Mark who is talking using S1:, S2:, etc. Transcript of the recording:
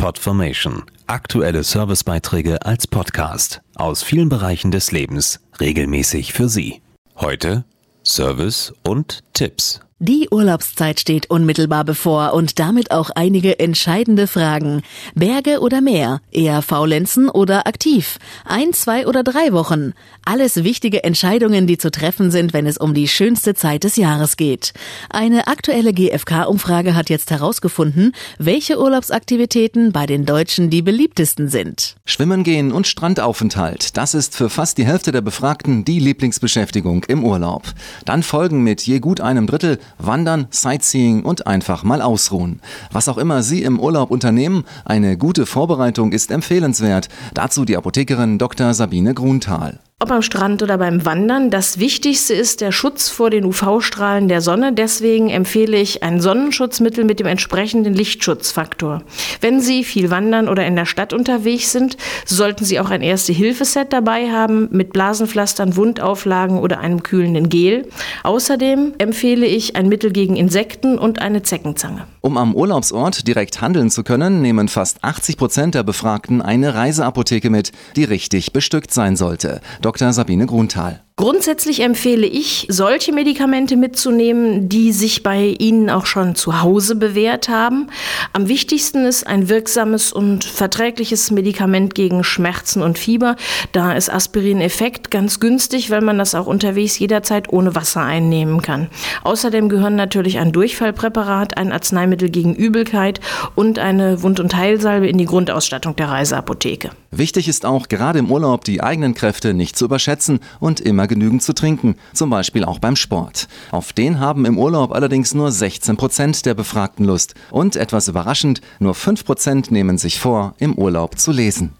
S1: Podformation. Aktuelle Servicebeiträge als Podcast aus vielen Bereichen des Lebens regelmäßig für Sie. Heute Service und Tipps.
S2: Die Urlaubszeit steht unmittelbar bevor und damit auch einige entscheidende Fragen. Berge oder Meer? Eher faulenzen oder aktiv? Ein, zwei oder drei Wochen? Alles wichtige Entscheidungen, die zu treffen sind, wenn es um die schönste Zeit des Jahres geht. Eine aktuelle GfK-Umfrage hat jetzt herausgefunden, welche Urlaubsaktivitäten bei den Deutschen die beliebtesten sind.
S3: Schwimmen gehen und Strandaufenthalt, das ist für fast die Hälfte der Befragten die Lieblingsbeschäftigung im Urlaub. Dann folgen mit je gut einem Drittel Wandern, Sightseeing und einfach mal ausruhen. Was auch immer Sie im Urlaub unternehmen, eine gute Vorbereitung ist empfehlenswert. Dazu die Apothekerin Dr. Sabine Grunthal.
S4: Ob am Strand oder beim Wandern, das Wichtigste ist der Schutz vor den UV-Strahlen der Sonne. Deswegen empfehle ich ein Sonnenschutzmittel mit dem entsprechenden Lichtschutzfaktor. Wenn Sie viel wandern oder in der Stadt unterwegs sind, sollten Sie auch ein Erste-Hilfe-Set dabei haben mit Blasenpflastern, Wundauflagen oder einem kühlenden Gel. Außerdem empfehle ich ein Mittel gegen Insekten und eine Zeckenzange.
S3: Um am Urlaubsort direkt handeln zu können, nehmen fast 80 Prozent der Befragten eine Reiseapotheke mit, die richtig bestückt sein sollte. Dr. Sabine Grunthal.
S4: Grundsätzlich empfehle ich, solche Medikamente mitzunehmen, die sich bei Ihnen auch schon zu Hause bewährt haben. Am wichtigsten ist ein wirksames und verträgliches Medikament gegen Schmerzen und Fieber. Da ist Aspirin-Effekt ganz günstig, weil man das auch unterwegs jederzeit ohne Wasser einnehmen kann. Außerdem gehören natürlich ein Durchfallpräparat, ein Arzneimittel gegen Übelkeit und eine Wund- und Heilsalbe in die Grundausstattung der Reiseapotheke.
S3: Wichtig ist auch gerade im Urlaub die eigenen Kräfte nicht zu überschätzen und immer genügend zu trinken, zum Beispiel auch beim Sport. Auf den haben im Urlaub allerdings nur 16 Prozent der Befragten Lust und etwas überraschend, nur 5 Prozent nehmen sich vor, im Urlaub zu lesen.